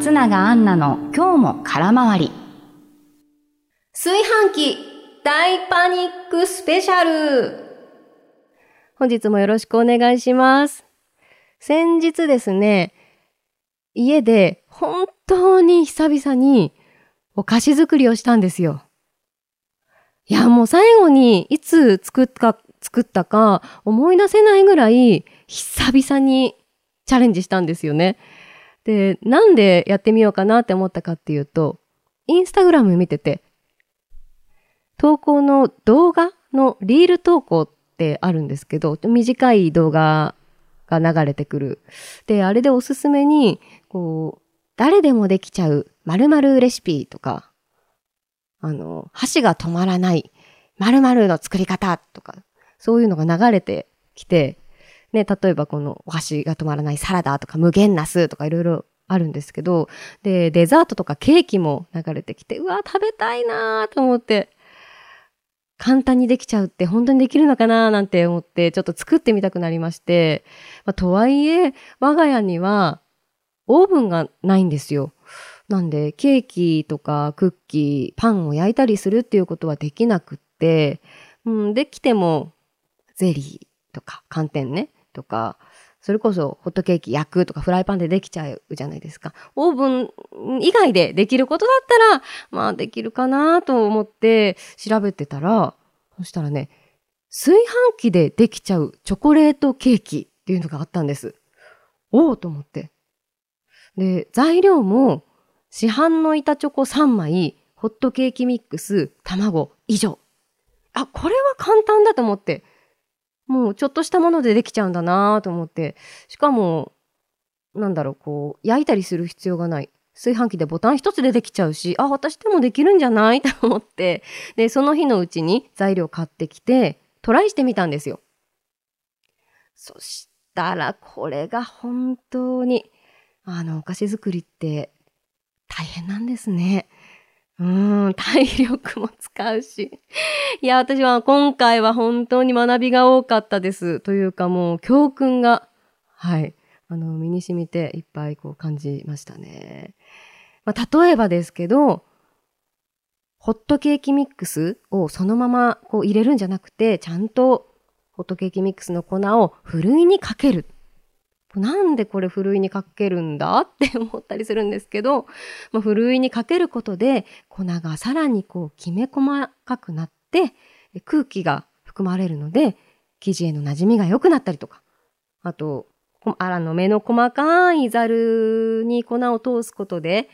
松永アンナの今日も空回り。炊飯器大パニックスペシャル本日もよろしくお願いします。先日ですね、家で本当に久々にお菓子作りをしたんですよ。いや、もう最後にいつ作ったか、作ったか思い出せないぐらい久々にチャレンジしたんですよね。で、なんでやってみようかなって思ったかっていうと、インスタグラム見てて、投稿の動画のリール投稿ってあるんですけど、短い動画が流れてくる。で、あれでおすすめに、こう、誰でもできちゃう〇〇レシピとか、あの、箸が止まらない〇〇の作り方とか、そういうのが流れてきて、ね、例えばこのお箸が止まらないサラダとか無限ナスとかいろいろあるんですけど、で、デザートとかケーキも流れてきて、うわ、食べたいなと思って、簡単にできちゃうって本当にできるのかななんて思って、ちょっと作ってみたくなりまして、まあ、とはいえ、我が家にはオーブンがないんですよ。なんで、ケーキとかクッキー、パンを焼いたりするっていうことはできなくって、うん、できても、ゼリーとか、寒天ね、とか、それこそホットケーキ焼くとかフライパンでできちゃうじゃないですか。オーブン以外でできることだったら、まあできるかなと思って調べてたら、そしたらね、炊飯器でできちゃうチョコレートケーキっていうのがあったんです。おおと思って。で、材料も市販の板チョコ3枚、ホットケーキミックス、卵以上。あ、これは簡単だと思って。もうちょっとしたものでできちゃうんだなと思って。しかも、なんだろう、こう、焼いたりする必要がない。炊飯器でボタン一つでできちゃうし、あ、私でもできるんじゃないと思って。で、その日のうちに材料買ってきて、トライしてみたんですよ。そしたら、これが本当に、あの、お菓子作りって大変なんですね。うん、体力も使うし。いや、私は今回は本当に学びが多かったです。というかもう教訓が、はい、あの、身に染みていっぱいこう感じましたね。まあ、例えばですけど、ホットケーキミックスをそのままこう入れるんじゃなくて、ちゃんとホットケーキミックスの粉をふるいにかける。なんでこれふるいにかけるんだって思ったりするんですけど、まあ、ふるいにかけることで粉がさらにこうきめ細かくなって空気が含まれるので生地への馴染みが良くなったりとか、あと、あらの目の細かいざるに粉を通すことで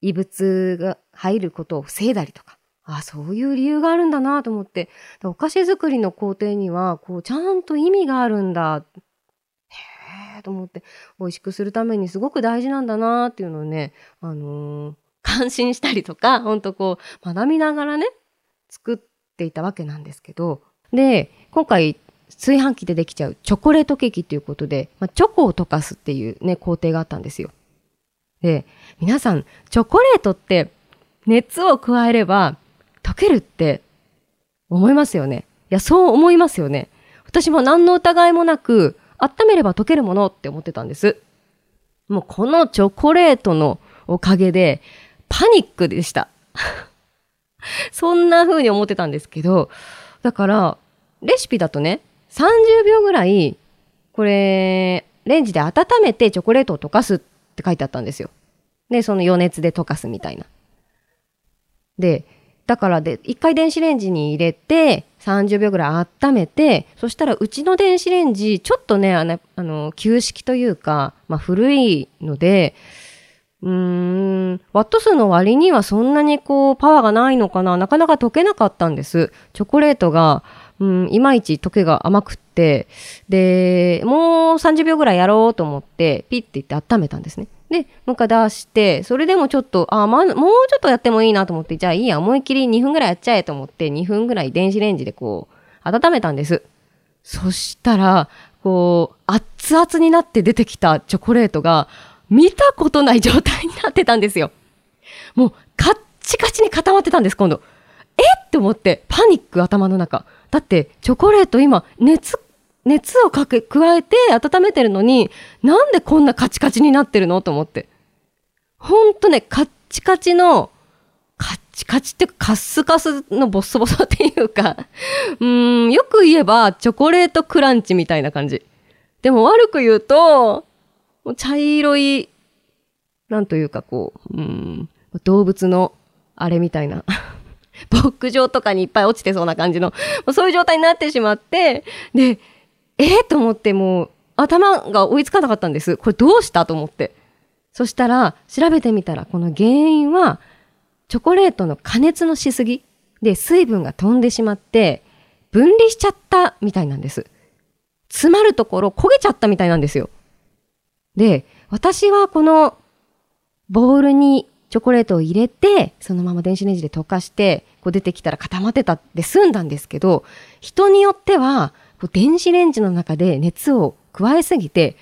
異物が入ることを防いだりとか、あそういう理由があるんだなと思って、お菓子作りの工程にはこうちゃんと意味があるんだ。と思って美味しくするためにすごく大事なんだなっていうのをね、あのー感心したりとか、ほんとこう学びながらね、作っていたわけなんですけど、で、今回炊飯器でできちゃうチョコレートケーキっていうことで、まあ、チョコを溶かすっていうね、工程があったんですよ。で、皆さん、チョコレートって熱を加えれば溶けるって思いますよね。いや、そう思いますよね。私も何の疑いもなく、温めれば溶けるものって思ってたんです。もうこのチョコレートのおかげで、パニックでした。そんな風に思ってたんですけど、だから、レシピだとね、30秒ぐらい、これ、レンジで温めてチョコレートを溶かすって書いてあったんですよ。で、その余熱で溶かすみたいな。で、だからで、一回電子レンジに入れて、30秒ぐらい温めて、そしたらうちの電子レンジ、ちょっとね、あの、あの旧式というか、まあ古いので、うーん、ワット数の割にはそんなにこう、パワーがないのかななかなか溶けなかったんです。チョコレートが、うん、いまいち溶けが甘くって、で、もう30秒ぐらいやろうと思って、ピッて言って温めたんですね。で、もう一回出して、それでもちょっと、あ、ま、もうちょっとやってもいいなと思って、じゃあいいや、思いっきり2分ぐらいやっちゃえと思って、2分ぐらい電子レンジでこう、温めたんです。そしたら、こう、熱々になって出てきたチョコレートが、見たことない状態になってたんですよ。もう、カッチカチに固まってたんです、今度。えって思って、パニック頭の中。だって、チョコレート今、熱、熱をかけ、加えて温めてるのに、なんでこんなカチカチになってるの？と思って。ほんとね、カッチカチの、カッチカチってカスカスのボッソボソっていうか、うーん、よく言えばチョコレートクランチみたいな感じ。でも悪く言うと、もう茶色い、なんというかこう、うん、動物のあれみたいな。牧場とかにいっぱい落ちてそうな感じの、そういう状態になってしまって、で、えー、と思ってもう頭が追いつかなかったんです。これどうしたと思って。そしたら、調べてみたら、この原因は、チョコレートの加熱のしすぎで水分が飛んでしまって、分離しちゃったみたいなんです。詰まるところ焦げちゃったみたいなんですよ。で、私はこのボウルにチョコレートを入れて、そのまま電子レンジで溶かして、こう出てきたら固まってたで済んだんですけど、人によっては、電子レンジの中で熱を加えすぎて、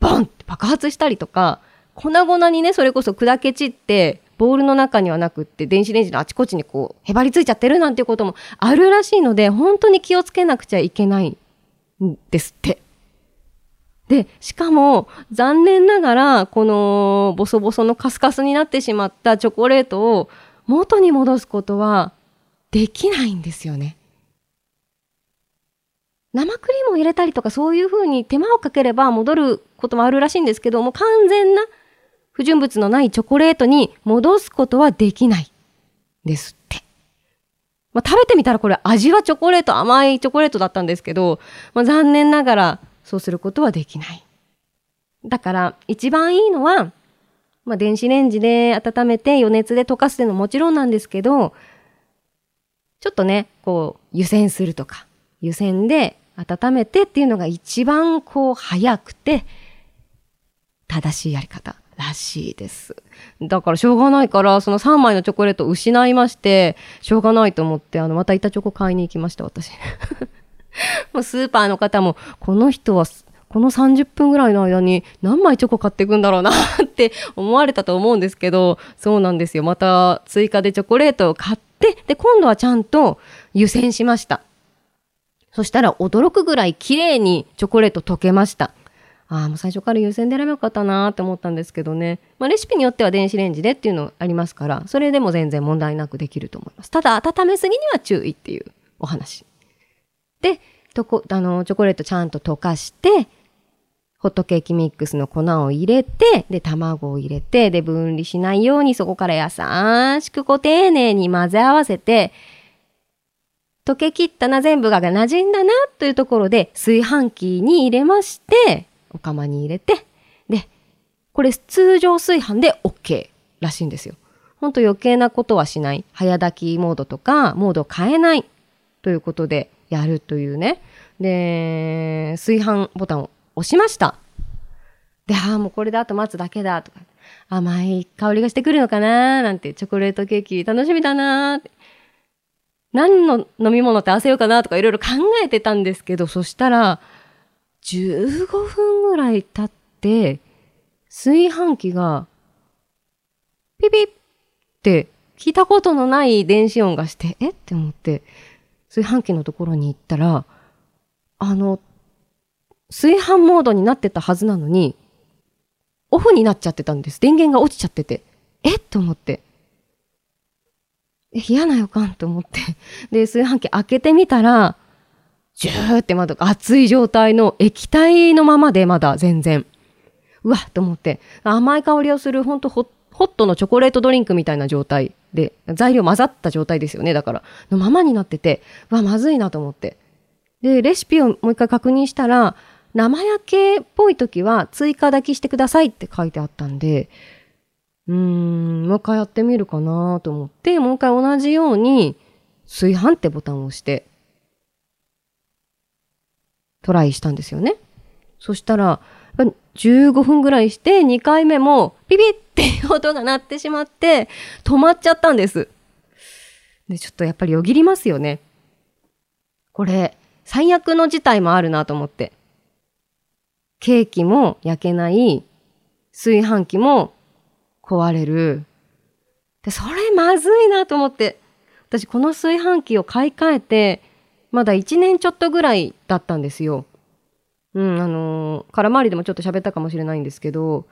ボンって爆発したりとか、粉々にね、それこそ砕け散って、ボウルの中にはなくって、電子レンジのあちこちにこう、へばりついちゃってるなんていうこともあるらしいので、本当に気をつけなくちゃいけないんですって。で、しかも、残念ながら、この、ボソボソのカスカスになってしまったチョコレートを元に戻すことはできないんですよね。生クリームを入れたりとかそういう風に手間をかければ戻ることもあるらしいんですけども完全な不純物のないチョコレートに戻すことはできないですって。まあ、食べてみたらこれ味はチョコレート甘いチョコレートだったんですけど、まあ、残念ながらそうすることはできない。だから一番いいのは、まあ、電子レンジで温めて余熱で溶かすっていうのももちろんなんですけど、ちょっとね、こう湯煎するとか、湯煎で温めてっていうのが一番こう早くて正しいやり方らしいです。だからしょうがないからその3枚のチョコレートを失いましてしょうがないと思ってあのまた板チョコ買いに行きました私。もうスーパーの方もこの人はこの30分ぐらいの間に何枚チョコ買っていくんだろうなって思われたと思うんですけどそうなんですよまた追加でチョコレートを買ってで今度はちゃんと湯煎しました。そしたら驚くぐらい綺麗にチョコレート溶けました。ああ、もう最初から湯煎で選べばよかったなーって思ったんですけどね。まあ、レシピによっては電子レンジでっていうのありますから、それでも全然問題なくできると思います。ただ、温めすぎには注意っていうお話。で、とこ、あの、チョコレートちゃんと溶かして、ホットケーキミックスの粉を入れて、で、卵を入れて、で、分離しないようにそこから優しくこう丁寧に混ぜ合わせて、溶けきったな全部が馴染んだなというところで炊飯器に入れまして、お釜に入れて、で、これ通常炊飯で OK らしいんですよ。ほんと余計なことはしない。早炊きモードとか、モードを変えないということでやるというね。で、炊飯ボタンを押しました。で、ああ、もうこれであと待つだけだとか、甘い香りがしてくるのかななんて、チョコレートケーキ楽しみだなーって。何の飲み物って合わせようかなとかいろいろ考えてたんですけど、そしたら、15分ぐらい経って、炊飯器が、ピピッって聞いたことのない電子音がして、えっ？て思って、炊飯器のところに行ったら、あの、炊飯モードになってたはずなのに、オフになっちゃってたんです。電源が落ちちゃってて。えっ？て思って。え、嫌な予感と思って。で、炊飯器開けてみたら、ジューってまだ熱い状態の液体のままでまだ全然。うわっと思って。甘い香りをするほんとホットのチョコレートドリンクみたいな状態で、材料混ざった状態ですよね。だから、のままになってて、うわ、まずいなと思って。で、レシピをもう一回確認したら、生焼けっぽい時は追加炊きしてくださいって書いてあったんで、うーん、もう一回やってみるかなと思って、もう一回同じように、炊飯ってボタンを押して、トライしたんですよね。そしたら、15分ぐらいして、2回目も、ピピって音が鳴ってしまって、止まっちゃったんです。で、ちょっとやっぱりよぎりますよね。これ、最悪の事態もあるなと思って。ケーキも焼けない、炊飯器も壊れる。で、それまずいなと思って。私、この炊飯器を買い替えて、まだ1年ちょっとぐらいだったんですよ。うん、あのー、空回りでもちょっと喋ったかもしれないんですけど、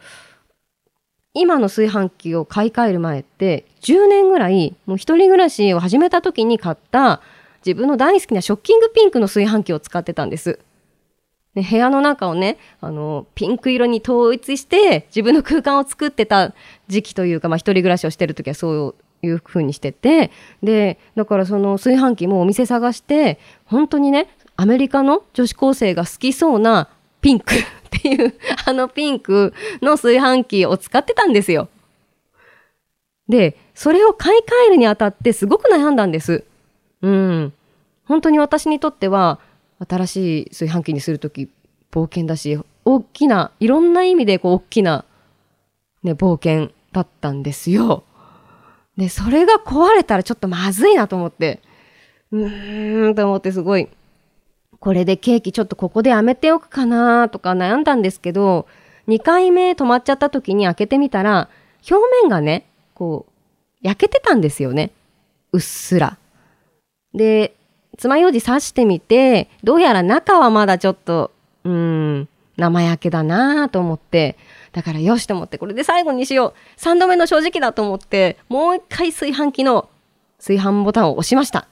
今の炊飯器を買い替える前って10年ぐらいもう一人暮らしを始めた時に買った自分の大好きなショッキングピンクの炊飯器を使ってたんです。で部屋の中をね、あの、ピンク色に統一して自分の空間を作ってた時期というか、まあ一人暮らしをしてる時はそういう風にしてて、で、だからその炊飯器もお店探して、本当にね、アメリカの女子高生が好きそうなピンク っていうあのピンクの炊飯器を使ってたんですよ。で、それを買い替えるにあたってすごく悩んだんです。うん。本当に私にとっては、新しい炊飯器にするとき冒険だし、大きな、いろんな意味でこう大きな、ね、冒険だったんですよ。で、それが壊れたらちょっとまずいなと思って、うーんと思ってすごい、これでケーキちょっとここでやめておくかなとか悩んだんですけど、2回目止まっちゃった時に開けてみたら、表面がね、こう、焼けてたんですよね。うっすら。で、爪楊枝刺してみて、どうやら中はまだちょっと、うん、生焼けだなと思って、だからよしと思って、これで最後にしよう。3度目の正直だと思って、もう一回炊飯器の炊飯ボタンを押しました。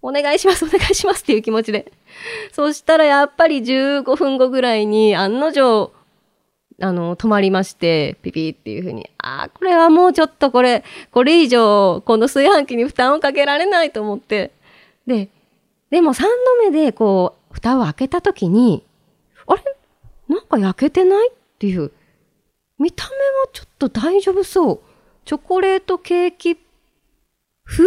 お願いします、お願いしますっていう気持ちで。そしたらやっぱり15分後ぐらいに案の定、あの、止まりまして、ピピっていう風に、ああ、これはもうちょっとこれ、これ以上、この炊飯器に負担をかけられないと思って。で、でも3度目でこう、蓋を開けた時に、あれ？なんか焼けてない？っていう。見た目はちょっと大丈夫そう。チョコレートケーキ風？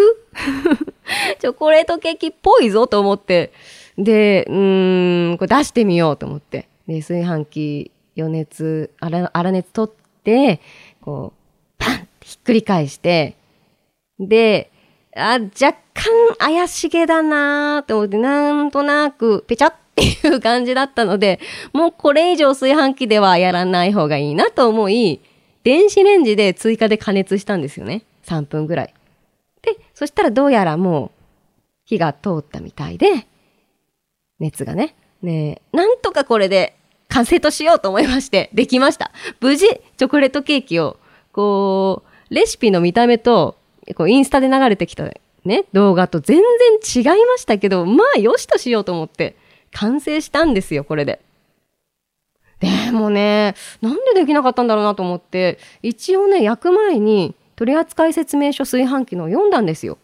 チョコレートケーキっぽいぞと思って。で、うーん、これ出してみようと思って。で、炊飯器余熱、粗熱取って、こう、パンってひっくり返して、で、あ、若干怪しげだなーって思って、なんとなく、ぺちゃっていう感じだったので、もうこれ以上炊飯器ではやらない方がいいなと思い、電子レンジで追加で加熱したんですよね。3分ぐらい。で、そしたらどうやらもう火が通ったみたいで、熱がね。ねなんとかこれで完成としようと思いまして、できました。無事、チョコレートケーキを、こう、レシピの見た目と、こう、インスタで流れてきたね、動画と全然違いましたけど、まあ、よしとしようと思って、完成したんですよ、これで。でもね、なんでできなかったんだろうなと思って、一応ね、焼く前に取扱説明書炊飯器のを読んだんですよ。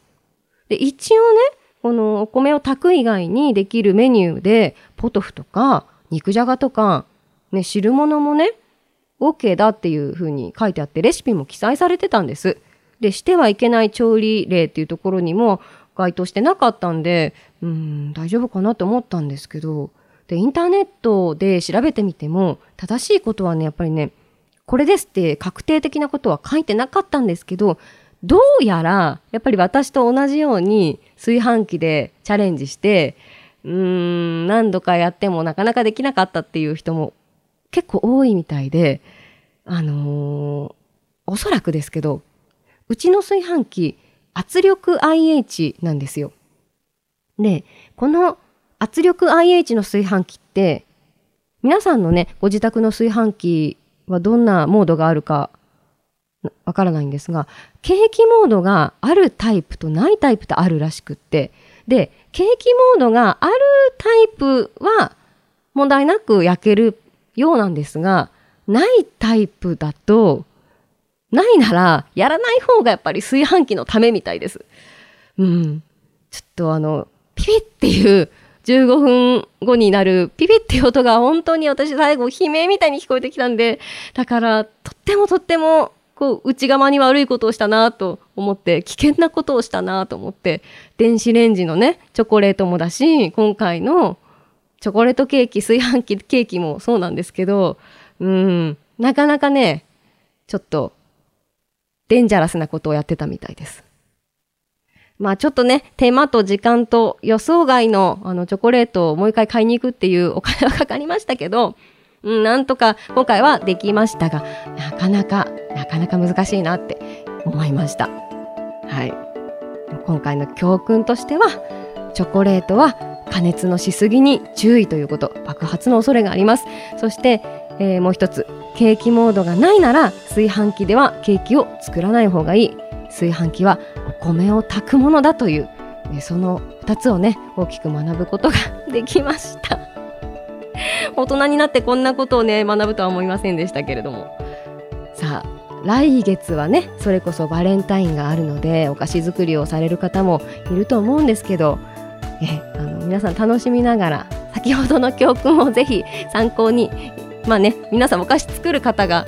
で、一応ね、このお米を炊く以外にできるメニューで、ポトフとか、肉じゃがとか、ね、汁物もね、OK だっていう風に書いてあってレシピも記載されてたんです。で、してはいけない調理例っていうところにも該当してなかったんで、うん、大丈夫かなと思ったんですけど、で、インターネットで調べてみても、正しいことはね、やっぱりね、これですって確定的なことは書いてなかったんですけど、どうやら、やっぱり私と同じように炊飯器でチャレンジして、うーん、何度かやってもなかなかできなかったっていう人も結構多いみたいで、あのー、おそらくですけど、うちの炊飯器、圧力 IH なんですよ。で、この圧力 IH の炊飯器って、皆さんのね、ご自宅の炊飯器はどんなモードがあるかわからないんですが、ケーキモードがあるタイプとないタイプとあるらしくって、で、ケーキモードがあるタイプは問題なく焼けるようなんですが、ないタイプだと、ないならやらない方がやっぱり炊飯器のためみたいです。うん。ちょっとあの、ピピっていう15分後になるピピっていう音が本当に私最後悲鳴みたいに聞こえてきたんで、だからとってもとってもこう内側に悪いことをしたなと思って危険なことをしたなと思って電子レンジのねチョコレートもだし今回のチョコレートケーキ炊飯器ケーキもそうなんですけどうんなかなかねちょっとデンジャラスなことをやってたみたいです。まあちょっとね、手間と時間と予想外のあのチョコレートをもう一回買いに行くっていうお金はかかりましたけど、うん、なんとか今回はできましたが、なかなか、なかなか難しいなって思いました。はい。今回の教訓としては、チョコレートは加熱のしすぎに注意ということ、爆発の恐れがあります。そして、えーもう一つケーキモードがないなら炊飯器ではケーキを作らない方がいい炊飯器はお米を炊くものだという、えーその2つをね大きく学ぶことができました大人になってこんなことをね学ぶとは思いませんでしたけれどもさあ来月はねそれこそバレンタインがあるのでお菓子作りをされる方もいると思うんですけどえあの皆さん楽しみながら先ほどの教訓をぜひ参考にまあね皆さんお菓子作る方が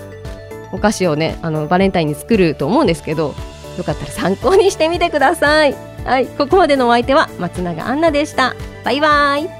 お菓子をねあのバレンタインに作ると思うんですけどよかったら参考にしてみてください。はいここまでのお相手は松永杏奈でした。バイバイ。